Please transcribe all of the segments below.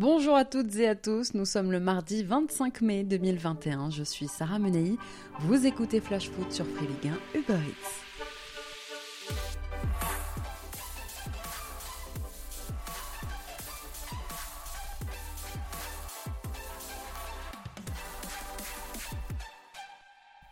Bonjour à toutes et à tous, nous sommes le mardi 25 mai 2021, je suis Sarah Menei, vous écoutez Flash Foot sur Free Ligue 1 Uber.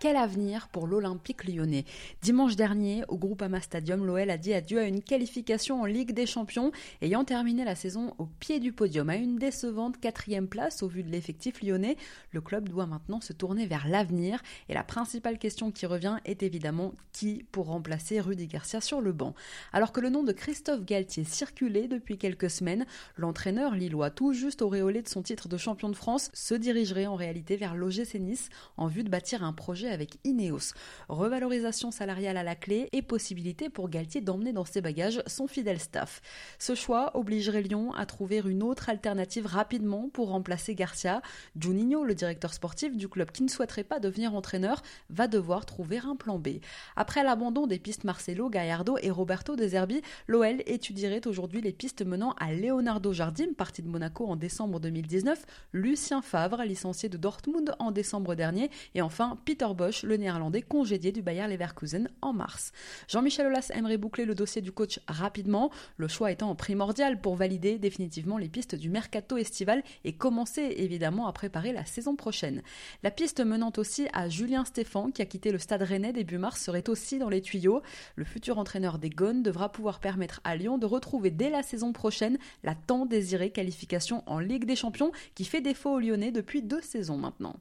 Quel avenir pour l'Olympique lyonnais Dimanche dernier, au Groupama Stadium, l'OL a dit adieu à une qualification en Ligue des Champions, ayant terminé la saison au pied du podium. À une décevante quatrième place au vu de l'effectif lyonnais, le club doit maintenant se tourner vers l'avenir. Et la principale question qui revient est évidemment qui pour remplacer Rudy Garcia sur le banc. Alors que le nom de Christophe Galtier circulait depuis quelques semaines, l'entraîneur lillois, tout juste auréolé de son titre de champion de France, se dirigerait en réalité vers l'OGC Nice en vue de bâtir un projet avec Ineos. Revalorisation salariale à la clé et possibilité pour Galtier d'emmener dans ses bagages son fidèle staff. Ce choix obligerait Lyon à trouver une autre alternative rapidement pour remplacer Garcia. Juninho, le directeur sportif du club qui ne souhaiterait pas devenir entraîneur, va devoir trouver un plan B. Après l'abandon des pistes Marcelo, Gallardo et Roberto De Zerbi, l'OL étudierait aujourd'hui les pistes menant à Leonardo Jardim, parti de Monaco en décembre 2019, Lucien Favre, licencié de Dortmund en décembre dernier, et enfin Peter Le néerlandais congédié du Bayer Leverkusen en mars. Jean-Michel Aulas aimerait boucler le dossier du coach rapidement, le choix étant primordial pour valider définitivement les pistes du mercato estival et commencer évidemment à préparer la saison prochaine. La piste menant aussi à Julien Stéphan, qui a quitté le stade rennais début mars, serait aussi dans les tuyaux. Le futur entraîneur des Gones devra pouvoir permettre à Lyon de retrouver dès la saison prochaine la tant désirée qualification en Ligue des Champions qui fait défaut aux Lyonnais depuis deux saisons maintenant.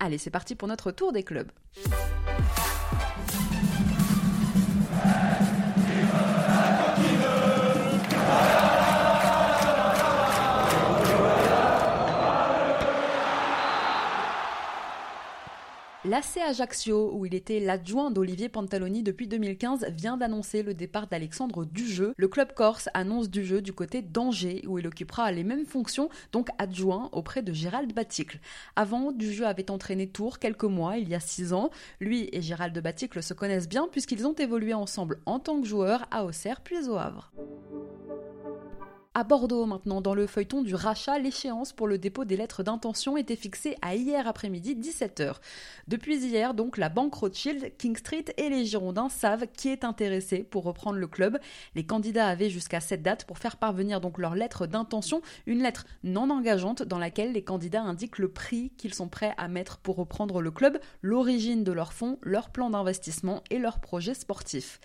Allez, c'est parti pour notre tour des clubs. L'AC Ajaccio, où il était l'adjoint d'Olivier Pantaloni depuis 2015, vient d'annoncer le départ d'Alexandre Dujeu. Le club corse annonce Dujeu du côté d'Angers, où il occupera les mêmes fonctions, donc adjoint auprès de Gérald Baticle. Avant, Dujeu avait entraîné Tours quelques mois, il y a six ans. Lui et Gérald Baticle se connaissent bien puisqu'ils ont évolué ensemble en tant que joueurs à Auxerre puis au Havre. À Bordeaux maintenant, dans le feuilleton du rachat, l'échéance pour le dépôt des lettres d'intention était fixée à hier après-midi 17h. Depuis hier, donc, la banque Rothschild, King Street et les Girondins savent qui est intéressé pour reprendre le club. Les candidats avaient jusqu'à cette date pour faire parvenir donc leur lettre d'intention, une lettre non engageante dans laquelle les candidats indiquent le prix qu'ils sont prêts à mettre pour reprendre le club, l'origine de leurs fonds, leur plan d'investissement et leur projet sportif.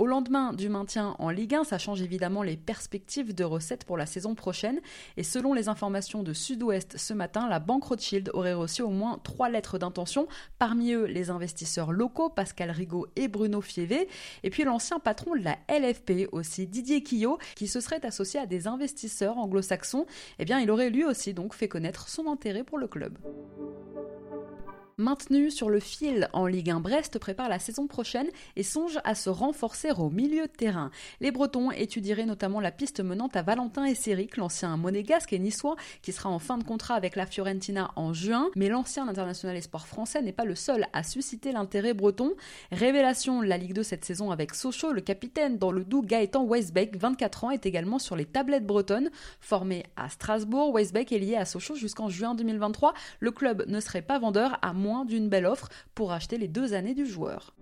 Au lendemain du maintien en Ligue 1, ça change évidemment les perspectives de recettes pour la saison prochaine. Et selon les informations de Sud-Ouest ce matin, la banque Rothschild aurait reçu au moins trois lettres d'intention, parmi eux les investisseurs locaux Pascal Rigaud et Bruno Fievé, et puis l'ancien patron de la LFP aussi, Didier Quillot, qui se serait associé à des investisseurs anglo-saxons. Eh bien, il aurait lui aussi donc fait connaître son intérêt pour le club. Maintenu sur le fil en Ligue 1, Brest prépare la saison prochaine et songe à se renforcer au milieu de terrain. Les Bretons étudieraient notamment la piste menant à Valentin Esseric, l'ancien monégasque et niçois, qui sera en fin de contrat avec la Fiorentina en juin. Mais l'ancien international espoir français n'est pas le seul à susciter l'intérêt breton. Révélation la Ligue 2 cette saison avec Sochaux, le capitaine dans le doux Gaëtan Weisbeck, 24 ans, est également sur les tablettes bretonnes. Formé à Strasbourg, Weisbeck est lié à Sochaux jusqu'en juin 2023. Le club ne serait pas vendeur à moins d'une belle offre pour acheter les deux années du joueur.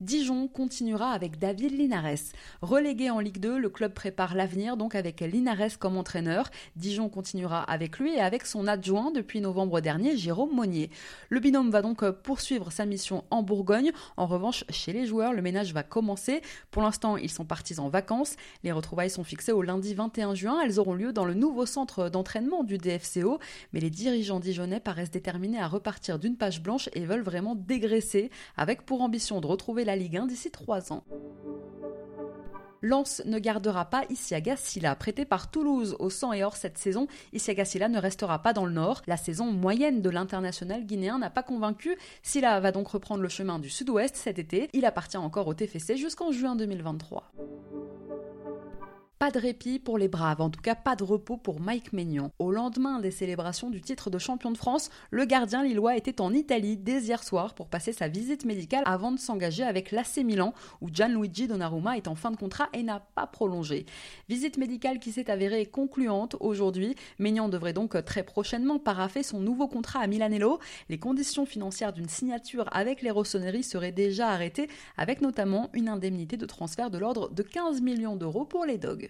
Dijon continuera avec David Linares. Relégué en Ligue 2, le club prépare l'avenir donc avec Linares comme entraîneur. Dijon continuera avec lui et avec son adjoint depuis novembre dernier, Jérôme Monnier. Le binôme va donc poursuivre sa mission en Bourgogne. En revanche, chez les joueurs, le ménage va commencer. Pour l'instant, ils sont partis en vacances. Les retrouvailles sont fixées au lundi 21 juin. Elles auront lieu dans le nouveau centre d'entraînement du DFCO. Mais les dirigeants dijonnais paraissent déterminés à repartir d'une page blanche et veulent vraiment dégraisser, avec pour ambition de retrouver la Ligue 1 d'ici trois ans. Lens ne gardera pas Isiaga Silla. Prêté par Toulouse au sang et or cette saison, Isiaga Silla ne restera pas dans le nord. La saison moyenne de l'international guinéen n'a pas convaincu. Silla va donc reprendre le chemin du sud-ouest cet été. Il appartient encore au TFC jusqu'en juin 2023. Pas de répit pour les Braves, en tout cas pas de repos pour Mike Maignan. Au lendemain des célébrations du titre de champion de France, le gardien lillois était en Italie dès hier soir pour passer sa visite médicale avant de s'engager avec l'AC Milan, où Gianluigi Donnarumma est en fin de contrat et n'a pas prolongé. Visite médicale qui s'est avérée concluante aujourd'hui. Maignan devrait donc très prochainement paraffer son nouveau contrat à Milanello. Les conditions financières d'une signature avec les Rossoneri seraient déjà arrêtées, avec notamment une indemnité de transfert de l'ordre de 15 millions d'euros pour les Dogs.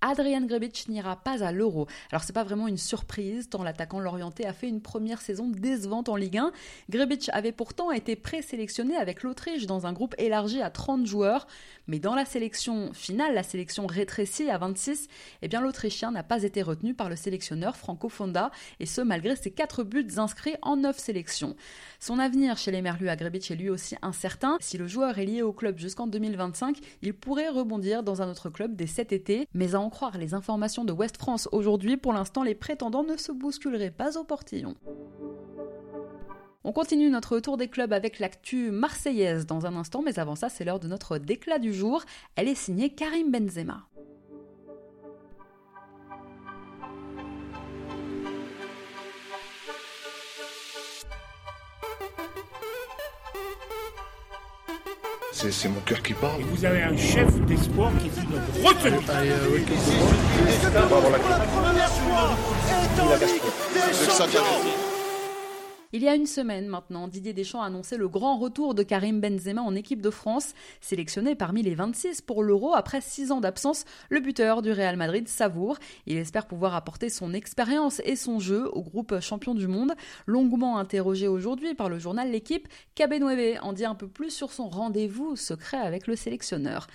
Adrian Grebic n'ira pas à l'Euro. Alors c'est pas vraiment une surprise tant l'attaquant lorienté a fait une première saison décevante en Ligue 1. Grebic avait pourtant été présélectionné avec l'Autriche dans un groupe élargi à 30 joueurs, mais dans la sélection finale, la sélection rétrécie à 26, eh bien l'Autrichien n'a pas été retenu par le sélectionneur Franco Fonda et ce malgré ses 4 buts inscrits en 9 sélections. Son avenir chez les Merlus à Grebic est lui aussi incertain. Si le joueur est lié au club jusqu'en 2025, il pourrait rebondir dans un autre club dès cet été, mais en croire les informations de West France aujourd'hui, pour l'instant, les prétendants ne se bousculeraient pas au portillon. On continue notre tour des clubs avec l'actu marseillaise dans un instant, mais avant ça, c'est l'heure de notre déclat du jour. Elle est signée Karim Benzema. C'est mon cœur qui parle. Et vous avez un chef d'espoir qui dit notre retenue. Il y a une semaine maintenant, Didier Deschamps a annoncé le grand retour de Karim Benzema en équipe de France. Sélectionné parmi les 26 pour l'Euro après 6 ans d'absence, le buteur du Real Madrid savoure. Il espère pouvoir apporter son expérience et son jeu au groupe champion du monde. Longuement interrogé aujourd'hui par le journal L'équipe, Cabenoueve en dit un peu plus sur son rendez-vous secret avec le sélectionneur.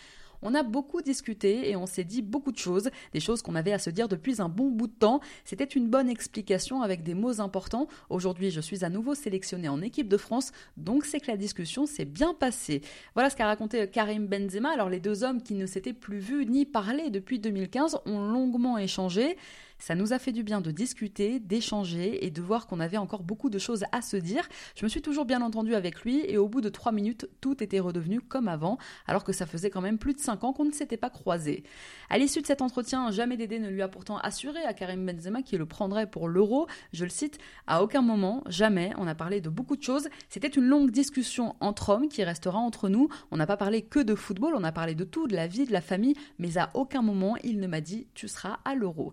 On a beaucoup discuté et on s'est dit beaucoup de choses, des choses qu'on avait à se dire depuis un bon bout de temps. C'était une bonne explication avec des mots importants. Aujourd'hui, je suis à nouveau sélectionné en équipe de France, donc c'est que la discussion s'est bien passée. Voilà ce qu'a raconté Karim Benzema. Alors les deux hommes qui ne s'étaient plus vus ni parlé depuis 2015 ont longuement échangé. Ça nous a fait du bien de discuter, d'échanger et de voir qu'on avait encore beaucoup de choses à se dire. Je me suis toujours bien entendu avec lui et au bout de trois minutes, tout était redevenu comme avant, alors que ça faisait quand même plus de cinq ans qu'on ne s'était pas croisés. À l'issue de cet entretien, jamais Dédé ne lui a pourtant assuré à Karim Benzema qu'il le prendrait pour l'euro. Je le cite, à aucun moment, jamais, on a parlé de beaucoup de choses. C'était une longue discussion entre hommes qui restera entre nous. On n'a pas parlé que de football, on a parlé de tout, de la vie, de la famille, mais à aucun moment il ne m'a dit tu seras à l'euro.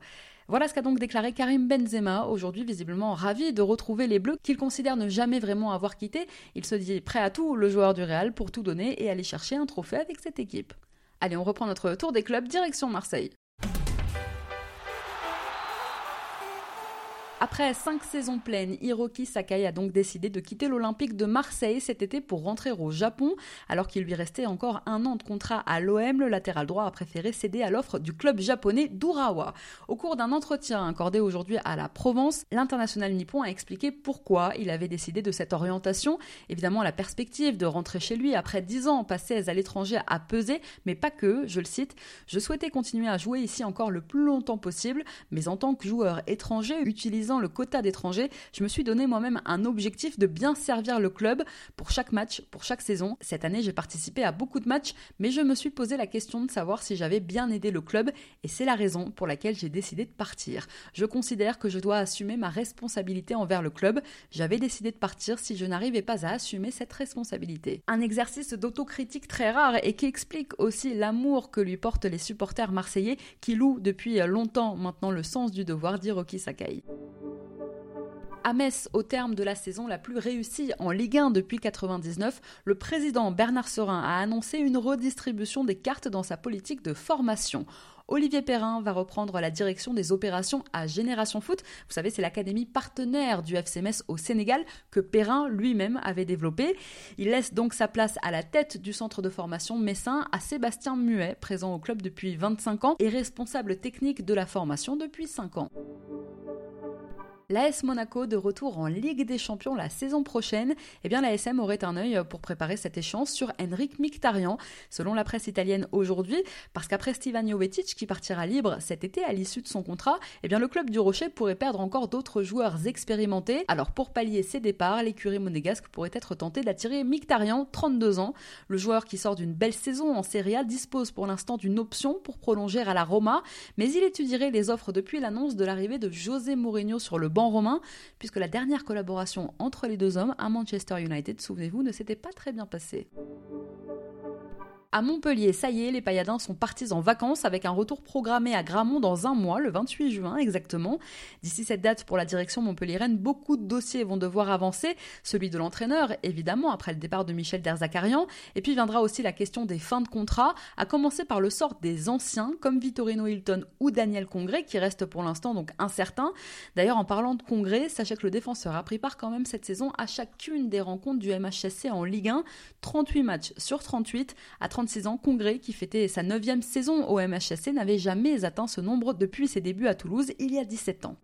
Voilà ce qu'a donc déclaré Karim Benzema, aujourd'hui visiblement ravi de retrouver les Bleus qu'il considère ne jamais vraiment avoir quitté. Il se dit prêt à tout, le joueur du Real, pour tout donner et aller chercher un trophée avec cette équipe. Allez, on reprend notre tour des clubs, direction Marseille. Après cinq saisons pleines, Hiroki Sakai a donc décidé de quitter l'Olympique de Marseille cet été pour rentrer au Japon. Alors qu'il lui restait encore un an de contrat à l'OM, le latéral droit a préféré céder à l'offre du club japonais d'Urawa. Au cours d'un entretien accordé aujourd'hui à la Provence, l'international nippon a expliqué pourquoi il avait décidé de cette orientation. Évidemment, la perspective de rentrer chez lui après dix ans passés à l'étranger a pesé, mais pas que, je le cite. Je souhaitais continuer à jouer ici encore le plus longtemps possible, mais en tant que joueur étranger utilisant le quota d'étrangers, je me suis donné moi-même un objectif de bien servir le club pour chaque match, pour chaque saison. Cette année, j'ai participé à beaucoup de matchs, mais je me suis posé la question de savoir si j'avais bien aidé le club et c'est la raison pour laquelle j'ai décidé de partir. Je considère que je dois assumer ma responsabilité envers le club. J'avais décidé de partir si je n'arrivais pas à assumer cette responsabilité. Un exercice d'autocritique très rare et qui explique aussi l'amour que lui portent les supporters marseillais qui louent depuis longtemps maintenant le sens du devoir d'Hiroki Sakai. À Metz, au terme de la saison la plus réussie en Ligue 1 depuis 1999, le président Bernard Serin a annoncé une redistribution des cartes dans sa politique de formation. Olivier Perrin va reprendre la direction des opérations à Génération Foot. Vous savez, c'est l'académie partenaire du FC au Sénégal que Perrin lui-même avait développé. Il laisse donc sa place à la tête du centre de formation messin à Sébastien Muet, présent au club depuis 25 ans et responsable technique de la formation depuis 5 ans. L'AS Monaco de retour en Ligue des Champions la saison prochaine, eh bien la SM aurait un œil pour préparer cette échéance sur Henrik Mkhitaryan, selon la presse italienne aujourd'hui, parce qu'après Stevan Jovetic qui partira libre cet été à l'issue de son contrat, eh bien le club du Rocher pourrait perdre encore d'autres joueurs expérimentés. Alors pour pallier ces départs, l'écurie monégasque pourrait être tentée d'attirer Mkhitaryan, 32 ans. Le joueur qui sort d'une belle saison en Serie A dispose pour l'instant d'une option pour prolonger à la Roma, mais il étudierait les offres depuis l'annonce de l'arrivée de José Mourinho sur le banc romain, puisque la dernière collaboration entre les deux hommes à Manchester United, souvenez-vous, ne s'était pas très bien passée. À Montpellier, ça y est, les pailladins sont partis en vacances avec un retour programmé à Gramont dans un mois, le 28 juin exactement. D'ici cette date pour la direction montpelliéraine, beaucoup de dossiers vont devoir avancer. Celui de l'entraîneur, évidemment, après le départ de Michel Derzakarian. Et puis viendra aussi la question des fins de contrat, à commencer par le sort des anciens, comme Vittorino Hilton ou Daniel Congré, qui reste pour l'instant donc incertain. D'ailleurs, en parlant de Congré, sachez que le défenseur a pris part quand même cette saison à chacune des rencontres du MHSC en Ligue 1. 38 matchs sur 38 à 36 ans, Congrès, qui fêtait sa 9 saison au MHSC, n'avait jamais atteint ce nombre depuis ses débuts à Toulouse il y a 17 ans.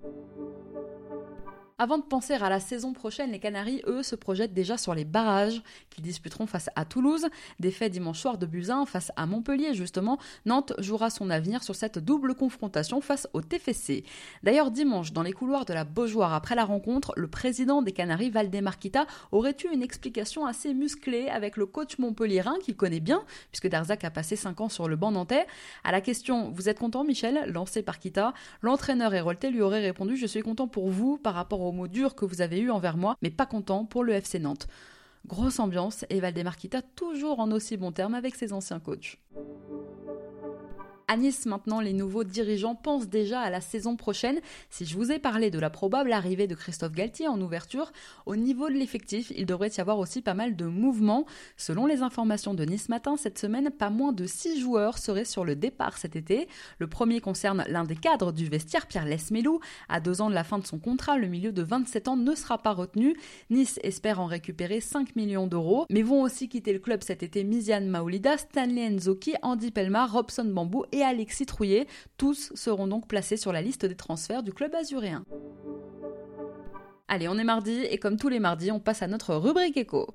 Avant de penser à la saison prochaine, les Canaries, eux, se projettent déjà sur les barrages qu'ils disputeront face à Toulouse. Défait dimanche soir de Buzyn face à Montpellier, justement. Nantes jouera son avenir sur cette double confrontation face au TFC. D'ailleurs, dimanche, dans les couloirs de la Beaujoire, après la rencontre, le président des Canaries, Valdemar Kita, aurait eu une explication assez musclée avec le coach montpelliérain qu'il connaît bien, puisque Darzac a passé 5 ans sur le banc nantais. À la question Vous êtes content, Michel? lancé par Kita, l'entraîneur Hérolté lui aurait répondu Je suis content pour vous par rapport au mots durs que vous avez eus envers moi, mais pas content pour le FC Nantes. Grosse ambiance et Valdemar Kita toujours en aussi bon terme avec ses anciens coachs. Nice, maintenant, les nouveaux dirigeants pensent déjà à la saison prochaine. Si je vous ai parlé de la probable arrivée de Christophe Galtier en ouverture, au niveau de l'effectif, il devrait y avoir aussi pas mal de mouvements. Selon les informations de Nice Matin, cette semaine, pas moins de 6 joueurs seraient sur le départ cet été. Le premier concerne l'un des cadres du vestiaire, Pierre Lesmelou. À deux ans de la fin de son contrat, le milieu de 27 ans ne sera pas retenu. Nice espère en récupérer 5 millions d'euros, mais vont aussi quitter le club cet été Miziane Maoulida, Stanley Nzoki, Andy Pelmar, Robson Bambou et Alexis Trouillet. Tous seront donc placés sur la liste des transferts du club azuréen. Allez, on est mardi et comme tous les mardis, on passe à notre rubrique écho.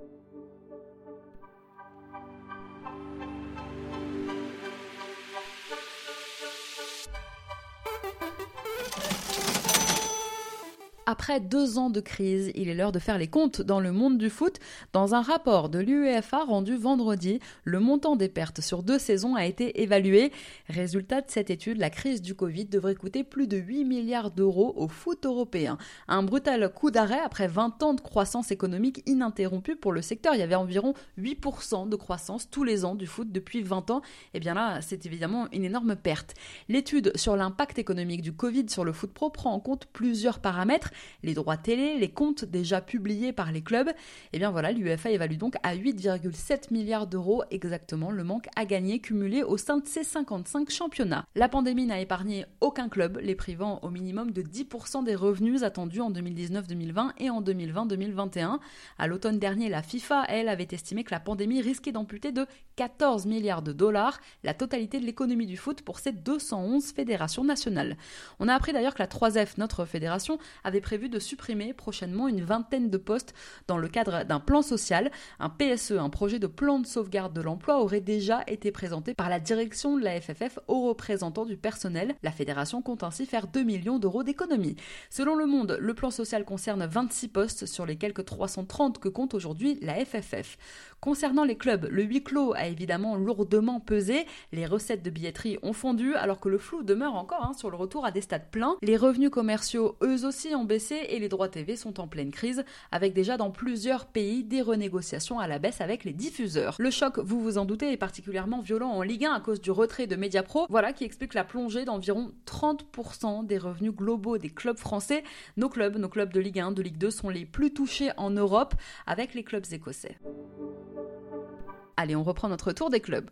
Après deux ans de crise, il est l'heure de faire les comptes dans le monde du foot. Dans un rapport de l'UEFA rendu vendredi, le montant des pertes sur deux saisons a été évalué. Résultat de cette étude, la crise du Covid devrait coûter plus de 8 milliards d'euros au foot européen. Un brutal coup d'arrêt après 20 ans de croissance économique ininterrompue pour le secteur. Il y avait environ 8% de croissance tous les ans du foot depuis 20 ans. Et eh bien là, c'est évidemment une énorme perte. L'étude sur l'impact économique du Covid sur le foot pro prend en compte plusieurs paramètres les droits télé, les comptes déjà publiés par les clubs. Et eh bien voilà, l'UEFA évalue donc à 8,7 milliards d'euros exactement le manque à gagner cumulé au sein de ces 55 championnats. La pandémie n'a épargné aucun club, les privant au minimum de 10% des revenus attendus en 2019-2020 et en 2020-2021. À l'automne dernier, la FIFA, elle, avait estimé que la pandémie risquait d'amputer de 14 milliards de dollars la totalité de l'économie du foot pour ces 211 fédérations nationales. On a appris d'ailleurs que la 3F, notre fédération, avait prévu de supprimer prochainement une vingtaine de postes dans le cadre d'un plan social. Un PSE, un projet de plan de sauvegarde de l'emploi, aurait déjà été présenté par la direction de la FFF aux représentants du personnel. La fédération compte ainsi faire 2 millions d'euros d'économies. Selon Le Monde, le plan social concerne 26 postes sur les quelques 330 que compte aujourd'hui la FFF. Concernant les clubs, le huis clos a évidemment lourdement pesé, les recettes de billetterie ont fondu alors que le flou demeure encore hein, sur le retour à des stades pleins. Les revenus commerciaux, eux aussi, ont baissé et les droits TV sont en pleine crise, avec déjà dans plusieurs pays des renégociations à la baisse avec les diffuseurs. Le choc, vous vous en doutez, est particulièrement violent en Ligue 1 à cause du retrait de Mediapro, voilà qui explique la plongée d'environ 30% des revenus globaux des clubs français. Nos clubs, nos clubs de Ligue 1, de Ligue 2 sont les plus touchés en Europe, avec les clubs écossais. Allez, on reprend notre tour des clubs.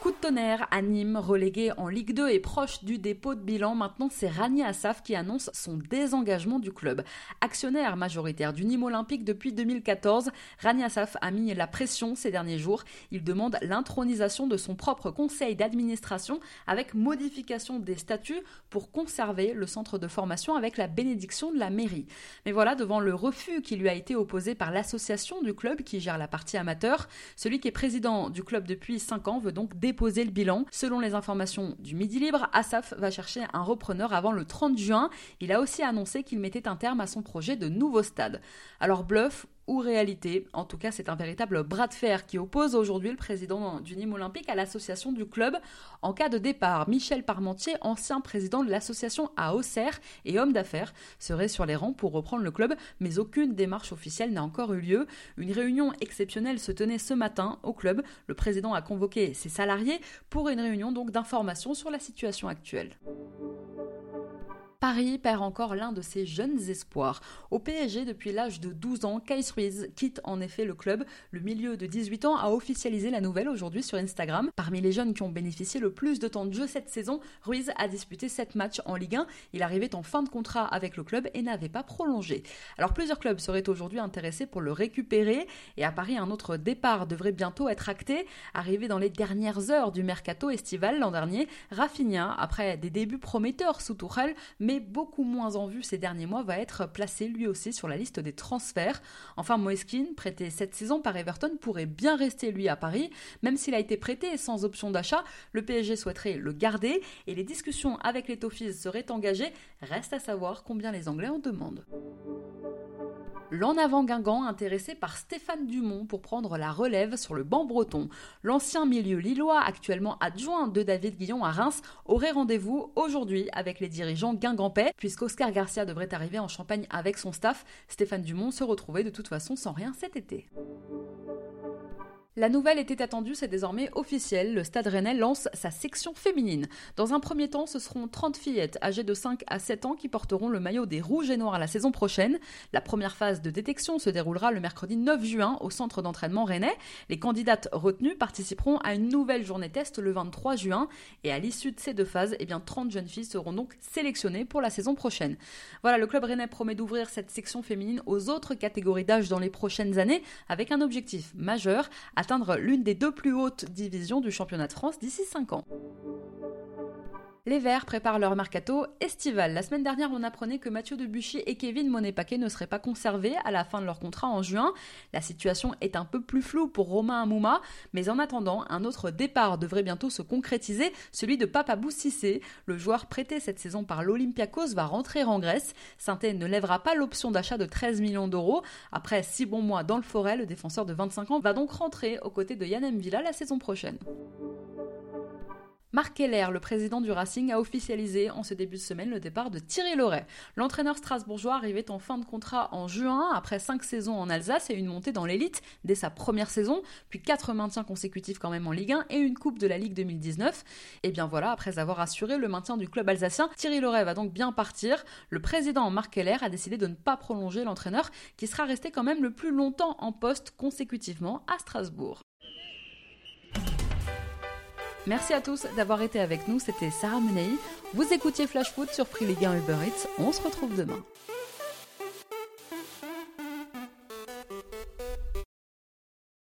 Coup de tonnerre à Nîmes, relégué en Ligue 2 et proche du dépôt de bilan. Maintenant, c'est Rani Assaf qui annonce son désengagement du club. Actionnaire majoritaire du Nîmes Olympique depuis 2014, Rani Assaf a mis la pression ces derniers jours. Il demande l'intronisation de son propre conseil d'administration avec modification des statuts pour conserver le centre de formation avec la bénédiction de la mairie. Mais voilà, devant le refus qui lui a été opposé par l'association du club qui gère la partie amateur, celui qui est président du club depuis 5 ans veut donc déposer le bilan. Selon les informations du Midi Libre, Asaf va chercher un repreneur avant le 30 juin. Il a aussi annoncé qu'il mettait un terme à son projet de nouveau stade. Alors bluff ou réalité. En tout cas, c'est un véritable bras de fer qui oppose aujourd'hui le président du Nîmes Olympique à l'association du club. En cas de départ, Michel Parmentier, ancien président de l'association à Auxerre et homme d'affaires, serait sur les rangs pour reprendre le club, mais aucune démarche officielle n'a encore eu lieu. Une réunion exceptionnelle se tenait ce matin au club. Le président a convoqué ses salariés pour une réunion donc d'information sur la situation actuelle. Paris perd encore l'un de ses jeunes espoirs. Au PSG, depuis l'âge de 12 ans, Kais Ruiz quitte en effet le club. Le milieu de 18 ans a officialisé la nouvelle aujourd'hui sur Instagram. Parmi les jeunes qui ont bénéficié le plus de temps de jeu cette saison, Ruiz a disputé 7 matchs en Ligue 1. Il arrivait en fin de contrat avec le club et n'avait pas prolongé. Alors plusieurs clubs seraient aujourd'hui intéressés pour le récupérer et à Paris, un autre départ devrait bientôt être acté. Arrivé dans les dernières heures du mercato estival l'an dernier, Rafinha, après des débuts prometteurs sous Tourelle, mais beaucoup moins en vue ces derniers mois, va être placé lui aussi sur la liste des transferts. Enfin, Moeskin, prêté cette saison par Everton, pourrait bien rester lui à Paris. Même s'il a été prêté sans option d'achat, le PSG souhaiterait le garder et les discussions avec les Toffees seraient engagées. Reste à savoir combien les Anglais en demandent. L'en avant Guingamp intéressé par Stéphane Dumont pour prendre la relève sur le banc breton. L'ancien milieu lillois, actuellement adjoint de David Guillon à Reims, aurait rendez-vous aujourd'hui avec les dirigeants guingampais, puisqu'Oscar Garcia devrait arriver en Champagne avec son staff. Stéphane Dumont se retrouvait de toute façon sans rien cet été. La nouvelle était attendue, c'est désormais officiel. Le Stade Rennais lance sa section féminine. Dans un premier temps, ce seront 30 fillettes âgées de 5 à 7 ans qui porteront le maillot des Rouges et Noirs la saison prochaine. La première phase de détection se déroulera le mercredi 9 juin au centre d'entraînement Rennais. Les candidates retenues participeront à une nouvelle journée test le 23 juin. Et à l'issue de ces deux phases, eh bien, 30 jeunes filles seront donc sélectionnées pour la saison prochaine. Voilà, le club Rennais promet d'ouvrir cette section féminine aux autres catégories d'âge dans les prochaines années avec un objectif majeur, atteindre l'une des deux plus hautes divisions du championnat de France d'ici 5 ans. Les Verts préparent leur mercato estival. La semaine dernière, on apprenait que Mathieu Debuchy et Kevin Monet-Paquet ne seraient pas conservés à la fin de leur contrat en juin. La situation est un peu plus floue pour Romain Amouma, mais en attendant, un autre départ devrait bientôt se concrétiser, celui de Papabou Cissé. Le joueur prêté cette saison par l'Olympiakos va rentrer en Grèce. saint ne lèvera pas l'option d'achat de 13 millions d'euros. Après six bons mois dans le forêt, le défenseur de 25 ans va donc rentrer aux côtés de Yann Villa la saison prochaine. Marc Keller, le président du Racing, a officialisé en ce début de semaine le départ de Thierry Loret. L'entraîneur strasbourgeois arrivait en fin de contrat en juin, après cinq saisons en Alsace et une montée dans l'élite dès sa première saison, puis quatre maintiens consécutifs quand même en Ligue 1 et une Coupe de la Ligue 2019. Et bien voilà, après avoir assuré le maintien du club alsacien, Thierry Loret va donc bien partir. Le président Marc Keller a décidé de ne pas prolonger l'entraîneur, qui sera resté quand même le plus longtemps en poste consécutivement à Strasbourg. Merci à tous d'avoir été avec nous, c'était Sarah Menei. Vous écoutiez Flash Foot sur Free Ligue 1 Uber Eats. On se retrouve demain.